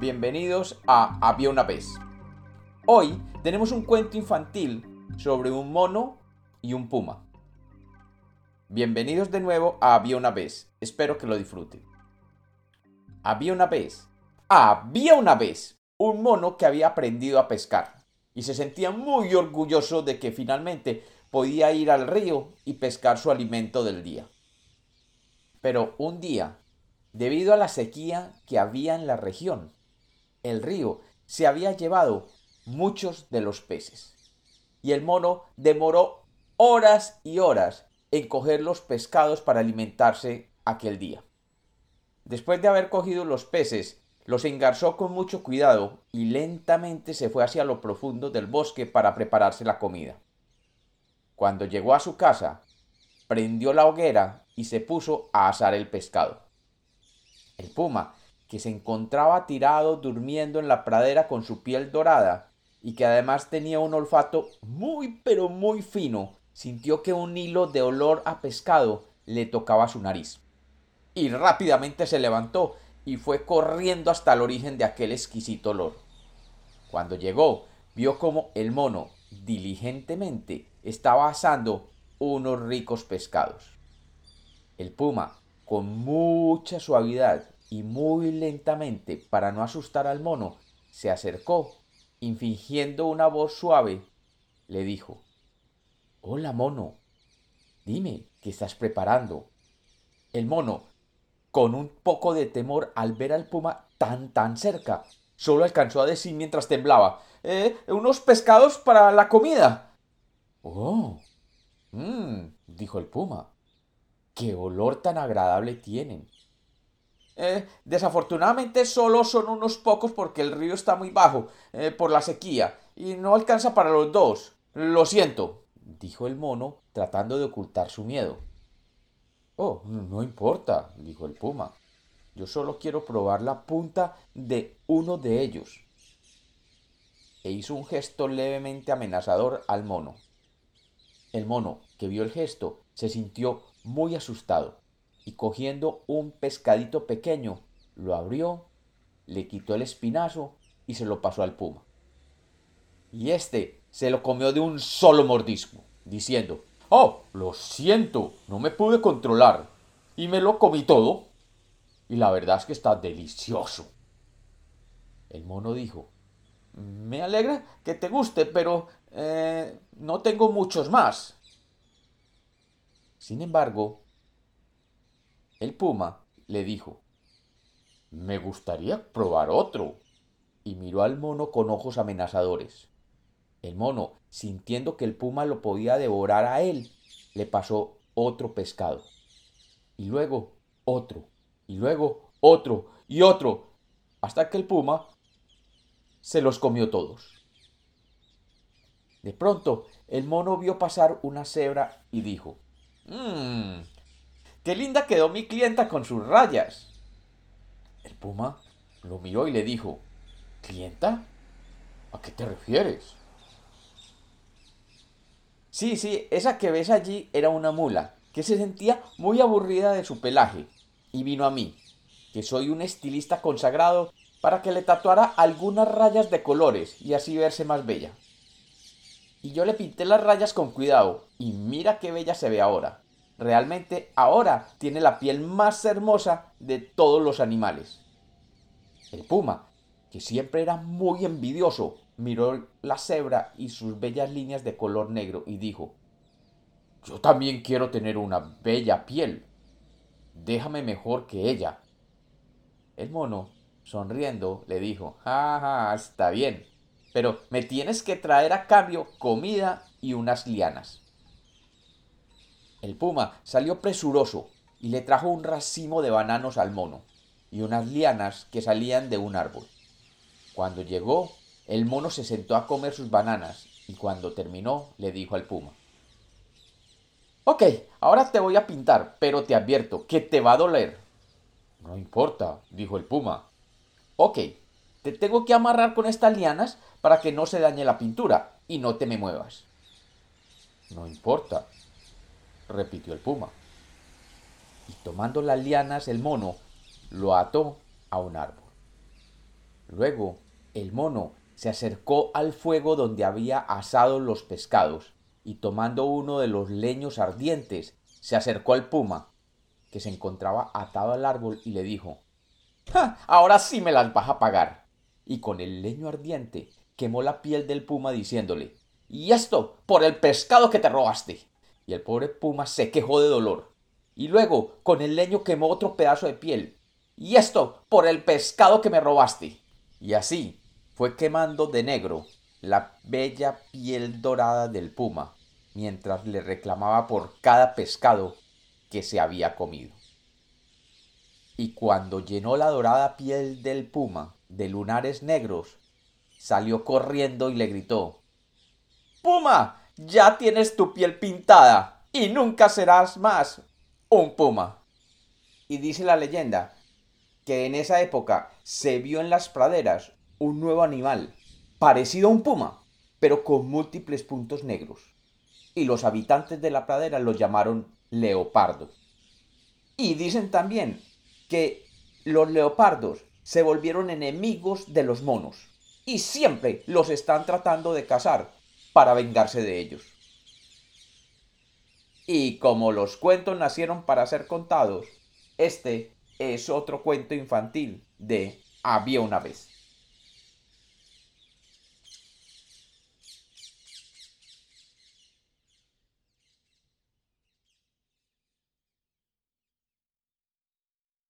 bienvenidos a Había una vez. Hoy tenemos un cuento infantil sobre un mono y un puma. Bienvenidos de nuevo a Había una vez, espero que lo disfruten. Había una vez, había una vez un mono que había aprendido a pescar y se sentía muy orgulloso de que finalmente podía ir al río y pescar su alimento del día. Pero un día, debido a la sequía que había en la región, el río se había llevado muchos de los peces. Y el mono demoró horas y horas en coger los pescados para alimentarse aquel día. Después de haber cogido los peces, los engarzó con mucho cuidado y lentamente se fue hacia lo profundo del bosque para prepararse la comida. Cuando llegó a su casa, prendió la hoguera y se puso a asar el pescado. El puma, que se encontraba tirado durmiendo en la pradera con su piel dorada y que además tenía un olfato muy pero muy fino, sintió que un hilo de olor a pescado le tocaba su nariz. Y rápidamente se levantó y fue corriendo hasta el origen de aquel exquisito olor. Cuando llegó, vio como el mono diligentemente estaba asando unos ricos pescados. El puma, con mucha suavidad y muy lentamente, para no asustar al mono, se acercó y fingiendo una voz suave, le dijo Hola, mono. Dime, ¿qué estás preparando? El mono, con un poco de temor al ver al puma tan tan cerca, solo alcanzó a decir mientras temblaba eh, unos pescados para la comida. Oh. Mmm, dijo el puma. Qué olor tan agradable tienen. Eh, desafortunadamente solo son unos pocos porque el río está muy bajo eh, por la sequía y no alcanza para los dos. Lo siento, dijo el mono tratando de ocultar su miedo. Oh, no importa, dijo el puma. Yo solo quiero probar la punta de uno de ellos. E hizo un gesto levemente amenazador al mono. El mono, que vio el gesto, se sintió muy asustado y cogiendo un pescadito pequeño, lo abrió, le quitó el espinazo y se lo pasó al puma. Y éste se lo comió de un solo mordisco, diciendo Oh, lo siento, no me pude controlar. Y me lo comí todo. Y la verdad es que está delicioso. El mono dijo Me alegra que te guste, pero eh, no tengo muchos más. Sin embargo, el puma le dijo Me gustaría probar otro. Y miró al mono con ojos amenazadores. El mono, sintiendo que el puma lo podía devorar a él, le pasó otro pescado. Y luego otro. Y luego otro. Y otro. Hasta que el puma se los comió todos. De pronto, el mono vio pasar una cebra y dijo Mmm, Qué linda quedó mi clienta con sus rayas. El puma lo miró y le dijo, ¿Clienta? ¿A qué te refieres? Sí, sí, esa que ves allí era una mula, que se sentía muy aburrida de su pelaje, y vino a mí, que soy un estilista consagrado, para que le tatuara algunas rayas de colores y así verse más bella. Y yo le pinté las rayas con cuidado, y mira qué bella se ve ahora realmente ahora tiene la piel más hermosa de todos los animales. El puma, que siempre era muy envidioso, miró la cebra y sus bellas líneas de color negro y dijo Yo también quiero tener una bella piel. Déjame mejor que ella. El mono, sonriendo, le dijo Ja, ja, está bien, pero me tienes que traer a cambio comida y unas lianas. El puma salió presuroso y le trajo un racimo de bananos al mono y unas lianas que salían de un árbol. Cuando llegó, el mono se sentó a comer sus bananas y cuando terminó le dijo al puma Ok, ahora te voy a pintar, pero te advierto que te va a doler. No importa, dijo el puma. Ok, te tengo que amarrar con estas lianas para que no se dañe la pintura y no te me muevas. No importa, repitió el puma. Y tomando las lianas el mono lo ató a un árbol. Luego, el mono se acercó al fuego donde había asado los pescados y tomando uno de los leños ardientes, se acercó al puma, que se encontraba atado al árbol, y le dijo Ahora sí me las vas a pagar. Y con el leño ardiente quemó la piel del puma diciéndole Y esto por el pescado que te robaste. Y el pobre puma se quejó de dolor. Y luego con el leño quemó otro pedazo de piel. Y esto por el pescado que me robaste. Y así fue quemando de negro la bella piel dorada del puma, mientras le reclamaba por cada pescado que se había comido. Y cuando llenó la dorada piel del puma de lunares negros, salió corriendo y le gritó Puma, ya tienes tu piel pintada y nunca serás más un puma. Y dice la leyenda que en esa época se vio en las praderas un nuevo animal, parecido a un puma, pero con múltiples puntos negros. Y los habitantes de la pradera lo llamaron leopardo. Y dicen también que los leopardos se volvieron enemigos de los monos y siempre los están tratando de cazar para vengarse de ellos. Y como los cuentos nacieron para ser contados, este es otro cuento infantil de Había una vez.